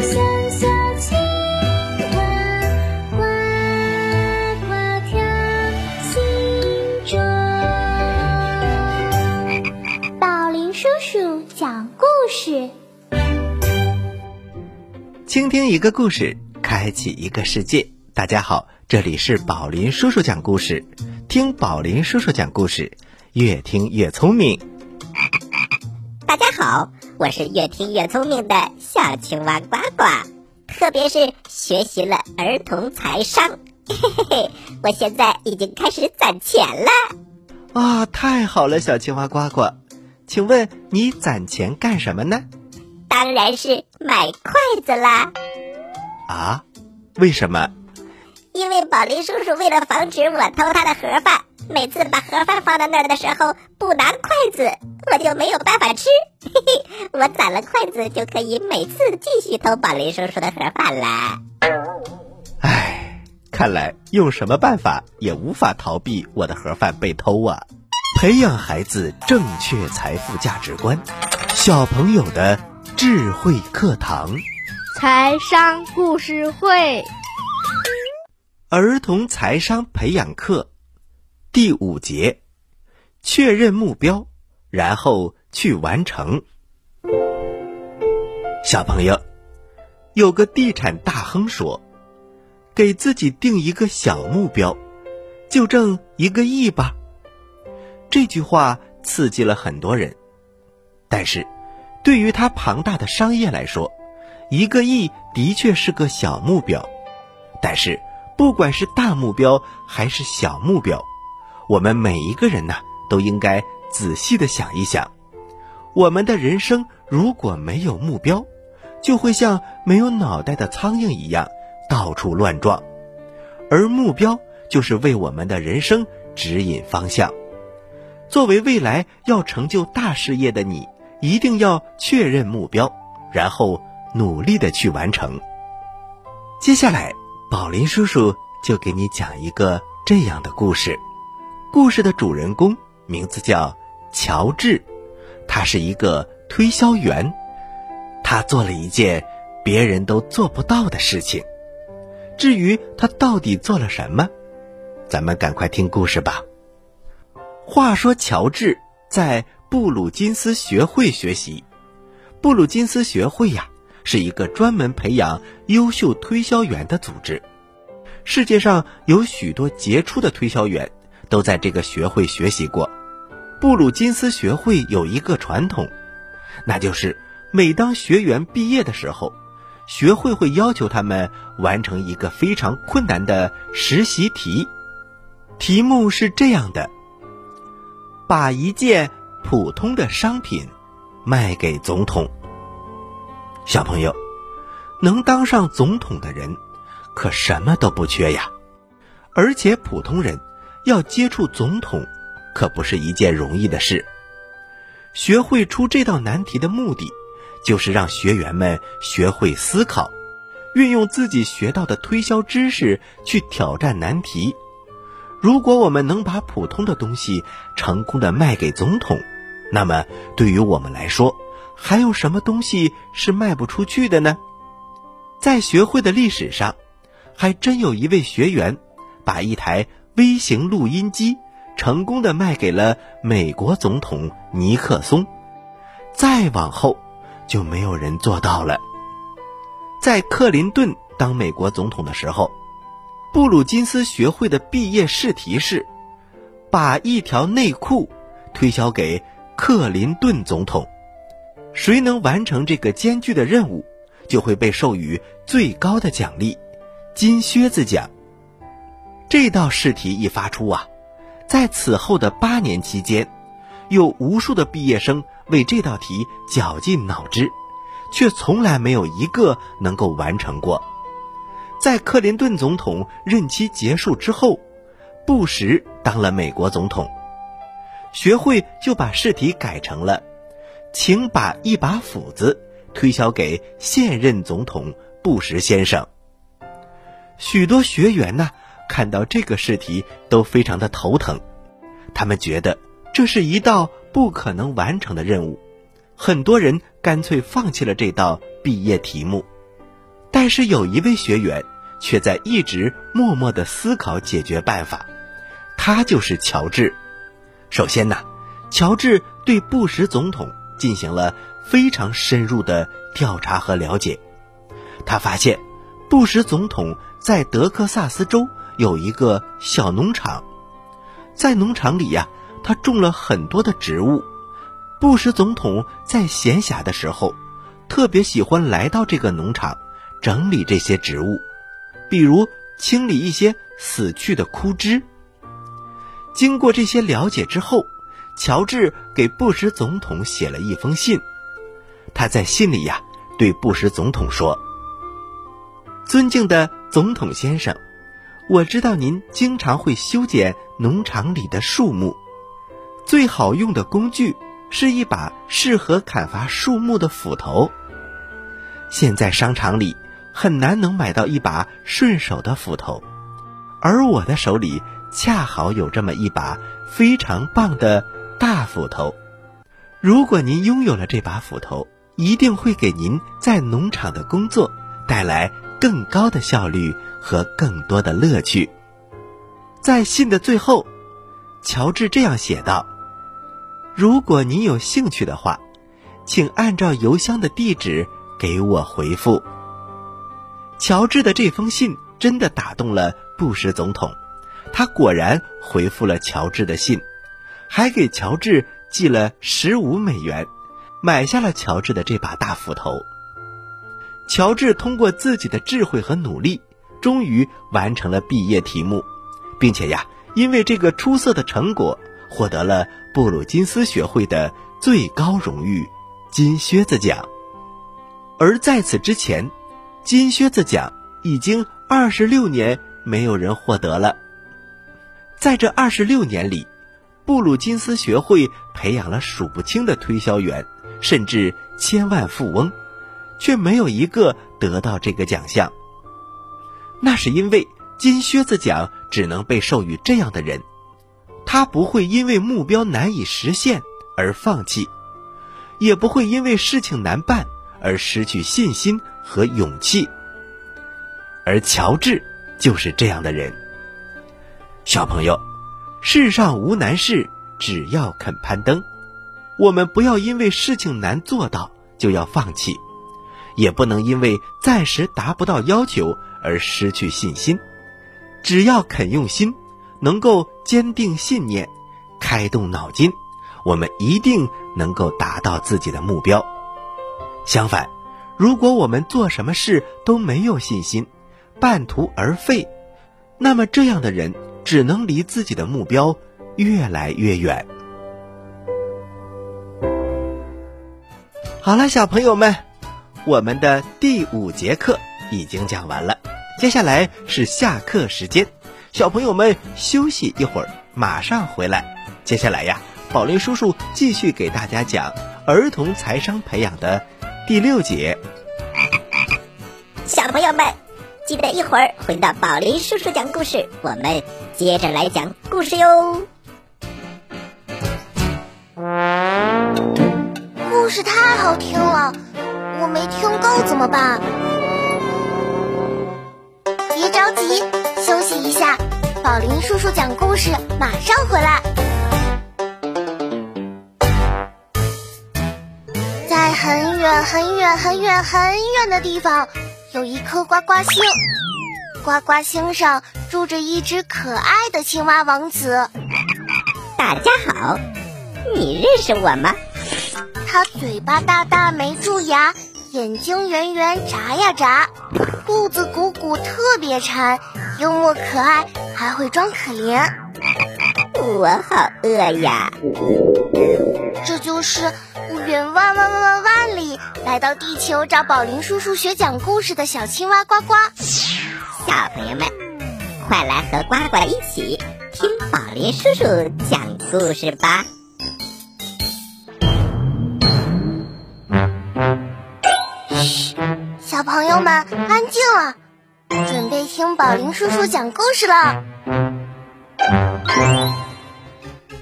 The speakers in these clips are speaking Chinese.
小小青蛙呱呱跳宝林叔叔讲故事倾听一个故事开启一个世界大家好这里是宝林叔叔讲故事听宝林叔叔讲故事越听越聪明大家好我是越听越聪明的小青蛙呱呱，特别是学习了儿童财商，嘿 嘿嘿，我现在已经开始攒钱了。啊，太好了，小青蛙呱呱，请问你攒钱干什么呢？当然是买筷子啦。啊？为什么？因为宝林叔叔为了防止我偷他的盒饭，每次把盒饭放到那儿的时候不拿筷子，我就没有办法吃。嘿嘿，我攒了筷子就可以每次继续偷宝林叔叔的盒饭啦。唉，看来用什么办法也无法逃避我的盒饭被偷啊！培养孩子正确财富价值观，小朋友的智慧课堂，财商故事会。儿童财商培养课第五节：确认目标，然后去完成。小朋友，有个地产大亨说：“给自己定一个小目标，就挣一个亿吧。”这句话刺激了很多人，但是，对于他庞大的商业来说，一个亿的确是个小目标。但是，不管是大目标还是小目标，我们每一个人呢，都应该仔细的想一想，我们的人生如果没有目标，就会像没有脑袋的苍蝇一样到处乱撞，而目标就是为我们的人生指引方向。作为未来要成就大事业的你，一定要确认目标，然后努力的去完成。接下来。宝林叔叔就给你讲一个这样的故事，故事的主人公名字叫乔治，他是一个推销员，他做了一件别人都做不到的事情。至于他到底做了什么，咱们赶快听故事吧。话说，乔治在布鲁金斯学会学习，布鲁金斯学会呀。是一个专门培养优秀推销员的组织，世界上有许多杰出的推销员都在这个学会学习过。布鲁金斯学会有一个传统，那就是每当学员毕业的时候，学会会要求他们完成一个非常困难的实习题。题目是这样的：把一件普通的商品卖给总统。小朋友，能当上总统的人，可什么都不缺呀。而且普通人要接触总统，可不是一件容易的事。学会出这道难题的目的，就是让学员们学会思考，运用自己学到的推销知识去挑战难题。如果我们能把普通的东西成功的卖给总统，那么对于我们来说，还有什么东西是卖不出去的呢？在学会的历史上，还真有一位学员，把一台微型录音机成功的卖给了美国总统尼克松。再往后，就没有人做到了。在克林顿当美国总统的时候，布鲁金斯学会的毕业试题是，把一条内裤推销给克林顿总统。谁能完成这个艰巨的任务，就会被授予最高的奖励——金靴子奖。这道试题一发出啊，在此后的八年期间，有无数的毕业生为这道题绞尽脑汁，却从来没有一个能够完成过。在克林顿总统任期结束之后，布什当了美国总统，学会就把试题改成了。请把一把斧子推销给现任总统布什先生。许多学员呢，看到这个试题都非常的头疼，他们觉得这是一道不可能完成的任务，很多人干脆放弃了这道毕业题目。但是有一位学员却在一直默默的思考解决办法，他就是乔治。首先呢，乔治对布什总统。进行了非常深入的调查和了解，他发现布什总统在德克萨斯州有一个小农场，在农场里呀，他种了很多的植物。布什总统在闲暇的时候，特别喜欢来到这个农场，整理这些植物，比如清理一些死去的枯枝。经过这些了解之后，乔治给布什总统写了一封信。他在信里呀，对布什总统说：“尊敬的总统先生，我知道您经常会修剪农场里的树木，最好用的工具。”是一把适合砍伐树木的斧头。现在商场里很难能买到一把顺手的斧头，而我的手里恰好有这么一把非常棒的大斧头。如果您拥有了这把斧头，一定会给您在农场的工作带来更高的效率和更多的乐趣。在信的最后，乔治这样写道。如果您有兴趣的话，请按照邮箱的地址给我回复。乔治的这封信真的打动了布什总统，他果然回复了乔治的信，还给乔治寄了十五美元，买下了乔治的这把大斧头。乔治通过自己的智慧和努力，终于完成了毕业题目，并且呀，因为这个出色的成果。获得了布鲁金斯学会的最高荣誉——金靴子奖。而在此之前，金靴子奖已经二十六年没有人获得了。在这二十六年里，布鲁金斯学会培养了数不清的推销员，甚至千万富翁，却没有一个得到这个奖项。那是因为金靴子奖只能被授予这样的人。他不会因为目标难以实现而放弃，也不会因为事情难办而失去信心和勇气。而乔治就是这样的人。小朋友，世上无难事，只要肯攀登。我们不要因为事情难做到就要放弃，也不能因为暂时达不到要求而失去信心。只要肯用心。能够坚定信念，开动脑筋，我们一定能够达到自己的目标。相反，如果我们做什么事都没有信心，半途而废，那么这样的人只能离自己的目标越来越远。好了，小朋友们，我们的第五节课已经讲完了，接下来是下课时间。小朋友们休息一会儿，马上回来。接下来呀，宝林叔叔继续给大家讲儿童财商培养的第六节。小朋友们，记得一会儿回到宝林叔叔讲故事，我们接着来讲故事哟。故事太好听了，我没听够怎么办？别着急，休息一下。宝林叔叔讲故事，马上回来。在很远很远很远很远的地方，有一颗呱呱星。呱呱星上住着一只可爱的青蛙王子。大家好，你认识我吗？他嘴巴大大没蛀牙，眼睛圆圆眨呀眨，肚子鼓鼓特别馋，幽默可爱。还会装可怜，我好饿呀！这就是远万万万万万里来到地球找宝林叔叔学讲故事的小青蛙呱呱。小朋友们，快来和呱呱一起听宝林叔叔讲故事吧！安静了。准备听宝林叔叔讲故事了。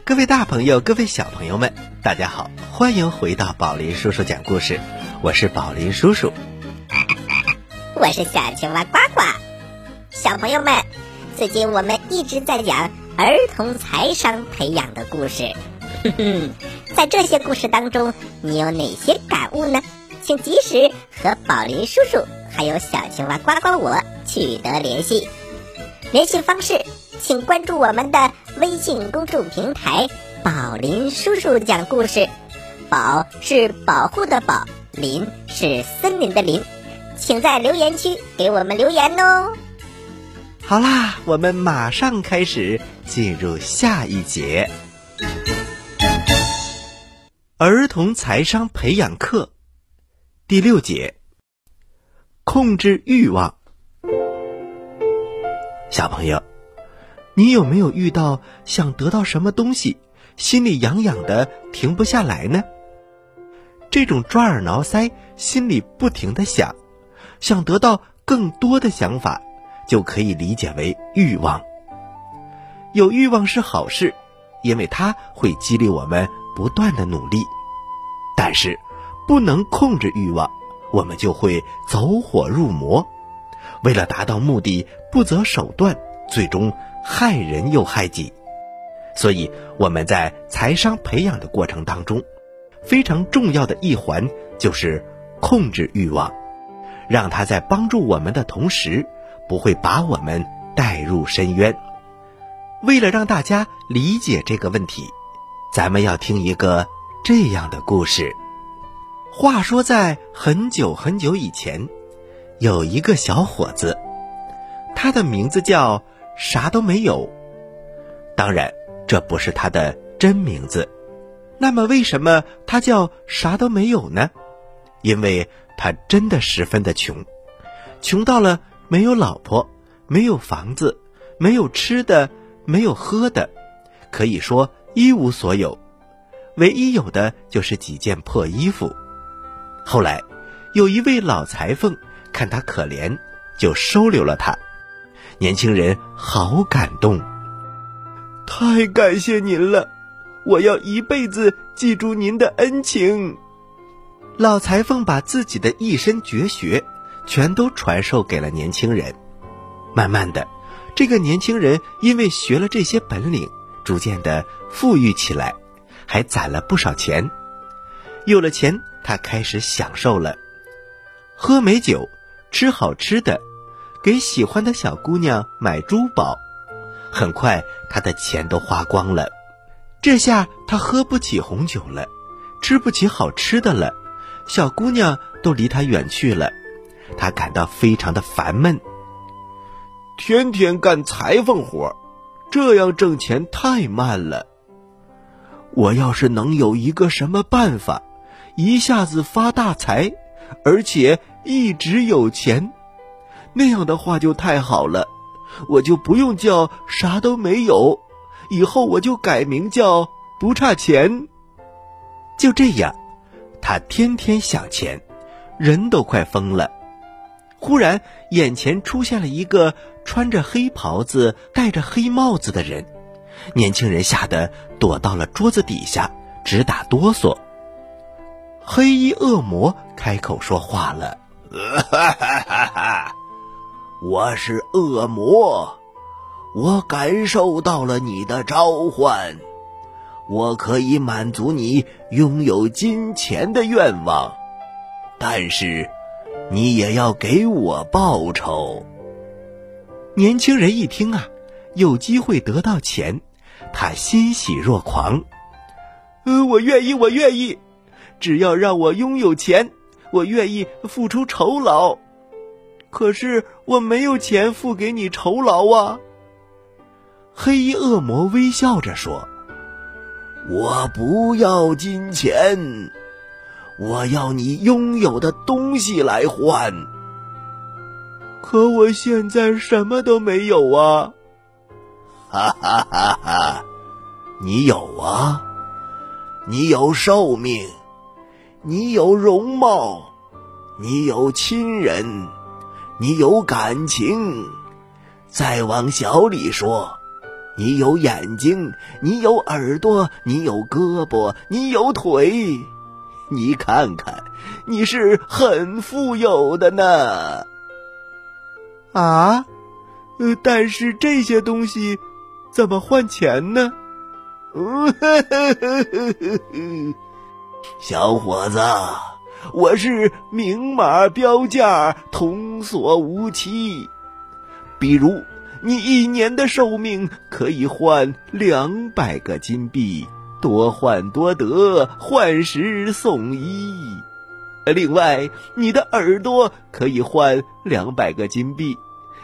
各位大朋友，各位小朋友们，大家好，欢迎回到宝林叔叔讲故事。我是宝林叔叔，我是小青蛙呱呱。小朋友们，最近我们一直在讲儿童财商培养的故事。哼哼，在这些故事当中，你有哪些感悟呢？请及时和宝林叔叔。还有小青蛙呱呱我取得联系。联系方式，请关注我们的微信公众平台“宝林叔叔讲故事”。宝是保护的宝，林是森林的林。请在留言区给我们留言哦。好啦，我们马上开始进入下一节。儿童财商培养课第六节：控制欲望。小朋友，你有没有遇到想得到什么东西，心里痒痒的停不下来呢？这种抓耳挠腮，心里不停的想，想得到更多的想法，就可以理解为欲望。有欲望是好事，因为它会激励我们不断的努力。但是，不能控制欲望，我们就会走火入魔。为了达到目的，不择手段，最终害人又害己。所以，我们在财商培养的过程当中，非常重要的一环就是控制欲望，让它在帮助我们的同时，不会把我们带入深渊。为了让大家理解这个问题，咱们要听一个。这样的故事。话说，在很久很久以前，有一个小伙子，他的名字叫啥都没有。当然，这不是他的真名字。那么，为什么他叫啥都没有呢？因为他真的十分的穷，穷到了没有老婆，没有房子，没有吃的，没有喝的，可以说一无所有。唯一有的就是几件破衣服。后来，有一位老裁缝看他可怜，就收留了他。年轻人好感动，太感谢您了！我要一辈子记住您的恩情。老裁缝把自己的一身绝学全都传授给了年轻人。慢慢的，这个年轻人因为学了这些本领，逐渐的富裕起来。还攒了不少钱，有了钱，他开始享受了，喝美酒，吃好吃的，给喜欢的小姑娘买珠宝。很快，他的钱都花光了，这下他喝不起红酒了，吃不起好吃的了，小姑娘都离他远去了，他感到非常的烦闷。天天干裁缝活，这样挣钱太慢了。我要是能有一个什么办法，一下子发大财，而且一直有钱，那样的话就太好了，我就不用叫啥都没有，以后我就改名叫不差钱。就这样，他天天想钱，人都快疯了。忽然，眼前出现了一个穿着黑袍子、戴着黑帽子的人。年轻人吓得躲到了桌子底下，直打哆嗦。黑衣恶魔开口说话了：“ 我是恶魔，我感受到了你的召唤，我可以满足你拥有金钱的愿望，但是你也要给我报酬。”年轻人一听啊，有机会得到钱。他欣喜若狂，呃，我愿意，我愿意，只要让我拥有钱，我愿意付出酬劳。可是我没有钱付给你酬劳啊！黑衣恶魔微笑着说：“我不要金钱，我要你拥有的东西来换。可我现在什么都没有啊！”哈哈哈！哈，你有啊，你有寿命，你有容貌，你有亲人，你有感情。再往小里说，你有眼睛，你有耳朵，你有胳膊，你有腿。你看看，你是很富有的呢。啊，呃，但是这些东西。怎么换钱呢？小伙子，我是明码标价，童叟无欺。比如，你一年的寿命可以换两百个金币，多换多得，换十送一。另外，你的耳朵可以换两百个金币，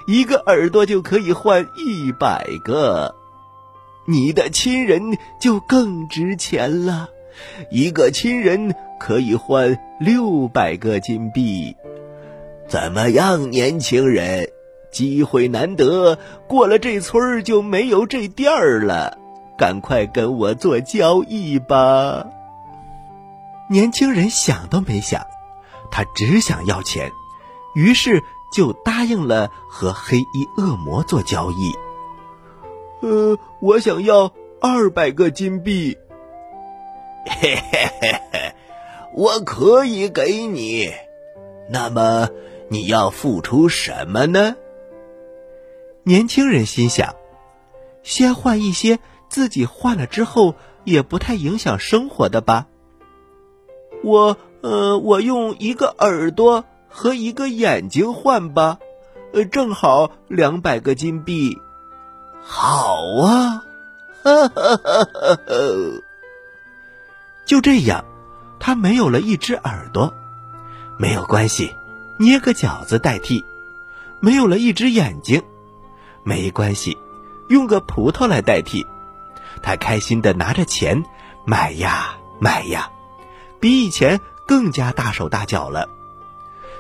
一个耳朵就可以换一百个。你的亲人就更值钱了，一个亲人可以换六百个金币。怎么样，年轻人？机会难得，过了这村就没有这店儿了，赶快跟我做交易吧。年轻人想都没想，他只想要钱，于是就答应了和黑衣恶魔做交易。呃，我想要二百个金币。嘿嘿嘿嘿，我可以给你。那么你要付出什么呢？年轻人心想：先换一些自己换了之后也不太影响生活的吧。我呃，我用一个耳朵和一个眼睛换吧，呃，正好两百个金币。好啊，哈哈哈哈哈！就这样，他没有了一只耳朵，没有关系，捏个饺子代替；没有了一只眼睛，没关系，用个葡萄来代替。他开心的拿着钱买呀买呀。比以前更加大手大脚了，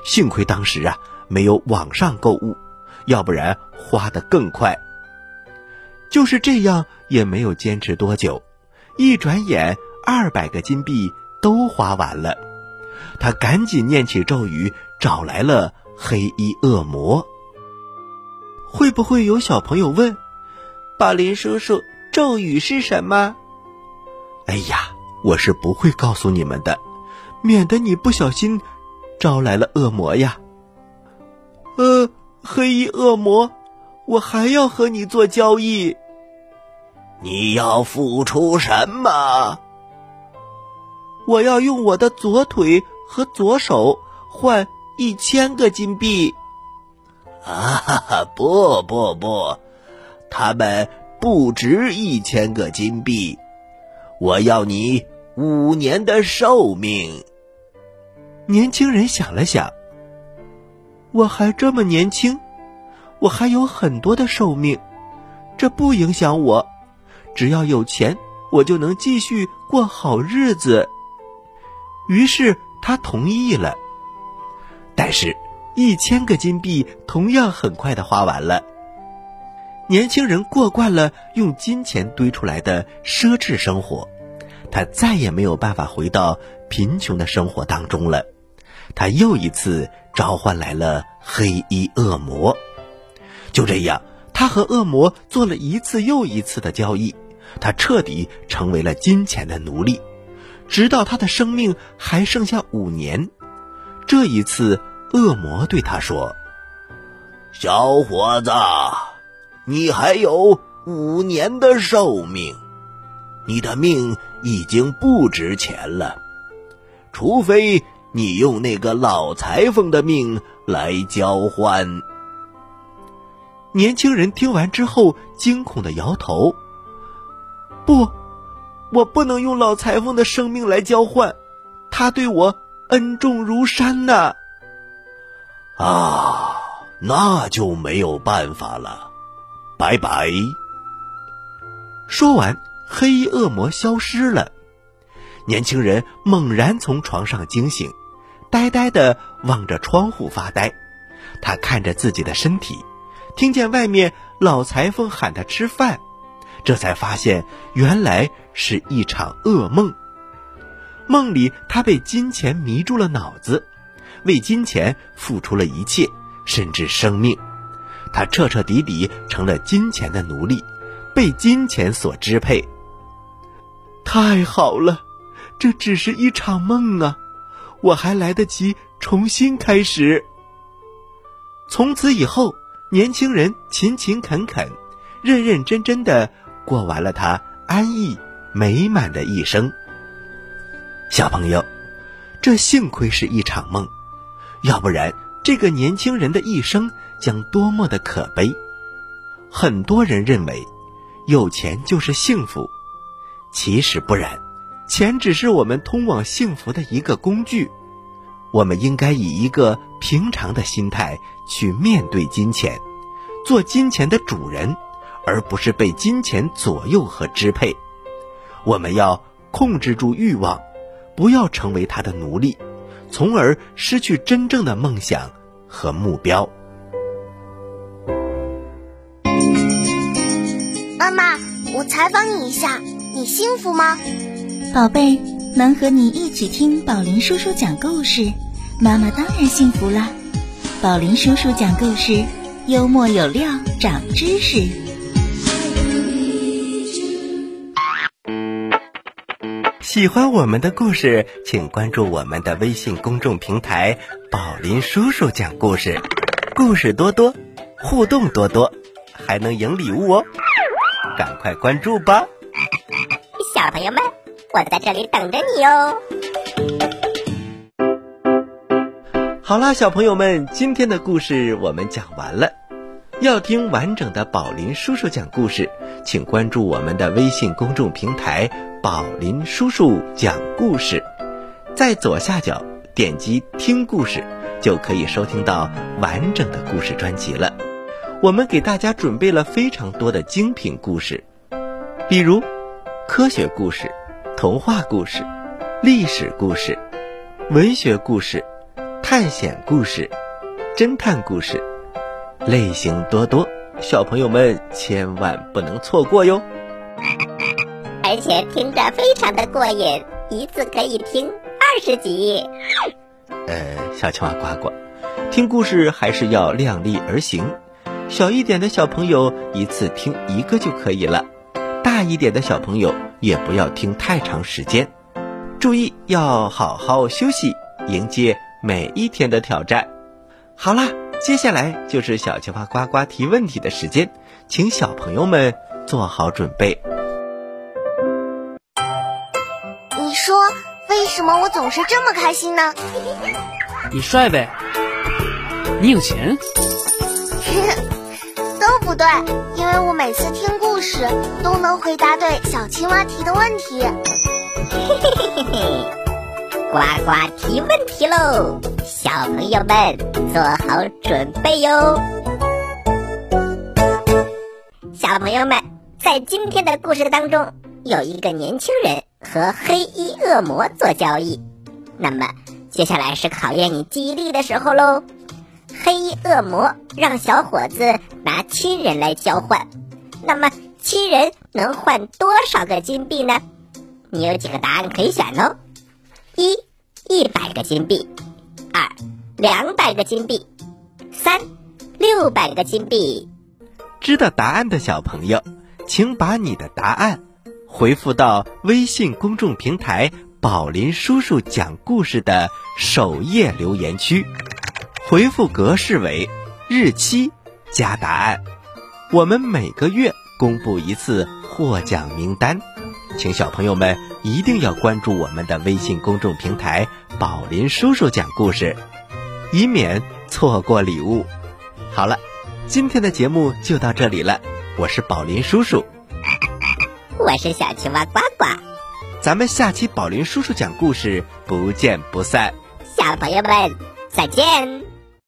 幸亏当时啊没有网上购物，要不然花的更快。就是这样，也没有坚持多久，一转眼二百个金币都花完了。他赶紧念起咒语，找来了黑衣恶魔。会不会有小朋友问：“宝林叔叔，咒语是什么？”哎呀！我是不会告诉你们的，免得你不小心招来了恶魔呀。呃，黑衣恶魔，我还要和你做交易。你要付出什么？我要用我的左腿和左手换一千个金币。啊，不不不，他们不值一千个金币。我要你五年的寿命。年轻人想了想，我还这么年轻，我还有很多的寿命，这不影响我。只要有钱，我就能继续过好日子。于是他同意了。但是，一千个金币同样很快的花完了。年轻人过惯了用金钱堆出来的奢侈生活，他再也没有办法回到贫穷的生活当中了。他又一次召唤来了黑衣恶魔。就这样，他和恶魔做了一次又一次的交易，他彻底成为了金钱的奴隶，直到他的生命还剩下五年。这一次，恶魔对他说：“小伙子。”你还有五年的寿命，你的命已经不值钱了，除非你用那个老裁缝的命来交换。年轻人听完之后，惊恐的摇头：“不，我不能用老裁缝的生命来交换，他对我恩重如山呐。”啊，那就没有办法了。拜拜。说完，黑衣恶魔消失了。年轻人猛然从床上惊醒，呆呆的望着窗户发呆。他看着自己的身体，听见外面老裁缝喊他吃饭，这才发现原来是一场噩梦。梦里他被金钱迷住了脑子，为金钱付出了一切，甚至生命。他彻彻底底成了金钱的奴隶，被金钱所支配。太好了，这只是一场梦啊！我还来得及重新开始。从此以后，年轻人勤勤恳恳、认认真真的过完了他安逸美满的一生。小朋友，这幸亏是一场梦，要不然这个年轻人的一生将多么的可悲。很多人认为，有钱就是幸福，其实不然，钱只是我们通往幸福的一个工具。我们应该以一个平常的心态去面对金钱，做金钱的主人，而不是被金钱左右和支配。我们要控制住欲望，不要成为他的奴隶，从而失去真正的梦想和目标。妈妈，我采访你一下，你幸福吗？宝贝，能和你一起听宝林叔叔讲故事，妈妈当然幸福了。宝林叔叔讲故事，幽默有料，长知识。喜欢我们的故事，请关注我们的微信公众平台“宝林叔叔讲故事”，故事多多，互动多多，还能赢礼物哦！赶快关注吧，小朋友们，我在这里等着你哦。好啦，小朋友们，今天的故事我们讲完了。要听完整的宝林叔叔讲故事，请关注我们的微信公众平台“宝林叔叔讲故事”，在左下角点击听故事，就可以收听到完整的故事专辑了。我们给大家准备了非常多的精品故事，比如科学故事、童话故事、历史故事、文学故事、探险故事、侦探故事。类型多多，小朋友们千万不能错过哟！而且听着非常的过瘾，一次可以听二十集。呃，小青蛙呱呱，听故事还是要量力而行。小一点的小朋友一次听一个就可以了，大一点的小朋友也不要听太长时间。注意要好好休息，迎接每一天的挑战。好啦。接下来就是小青蛙呱呱提问题的时间，请小朋友们做好准备。什么我总是这么开心呢？你帅呗，你有钱，都不对，因为我每次听故事都能回答对小青蛙提的问题。嘿嘿嘿嘿嘿。呱呱提问题喽，小朋友们做好准备哟！小朋友们，在今天的故事当中，有一个年轻人和黑衣恶魔做交易。那么，接下来是考验你记忆力的时候喽。黑衣恶魔让小伙子拿亲人来交换，那么亲人能换多少个金币呢？你有几个答案可以选哦。一一百个金币，二两百个金币，三六百个金币。知道答案的小朋友，请把你的答案回复到微信公众平台“宝林叔叔讲故事”的首页留言区，回复格式为日期加答案。我们每个月公布一次获奖名单。请小朋友们一定要关注我们的微信公众平台“宝林叔叔讲故事”，以免错过礼物。好了，今天的节目就到这里了。我是宝林叔叔，我是小青蛙呱呱，咱们下期宝林叔叔讲故事不见不散。小朋友们再见。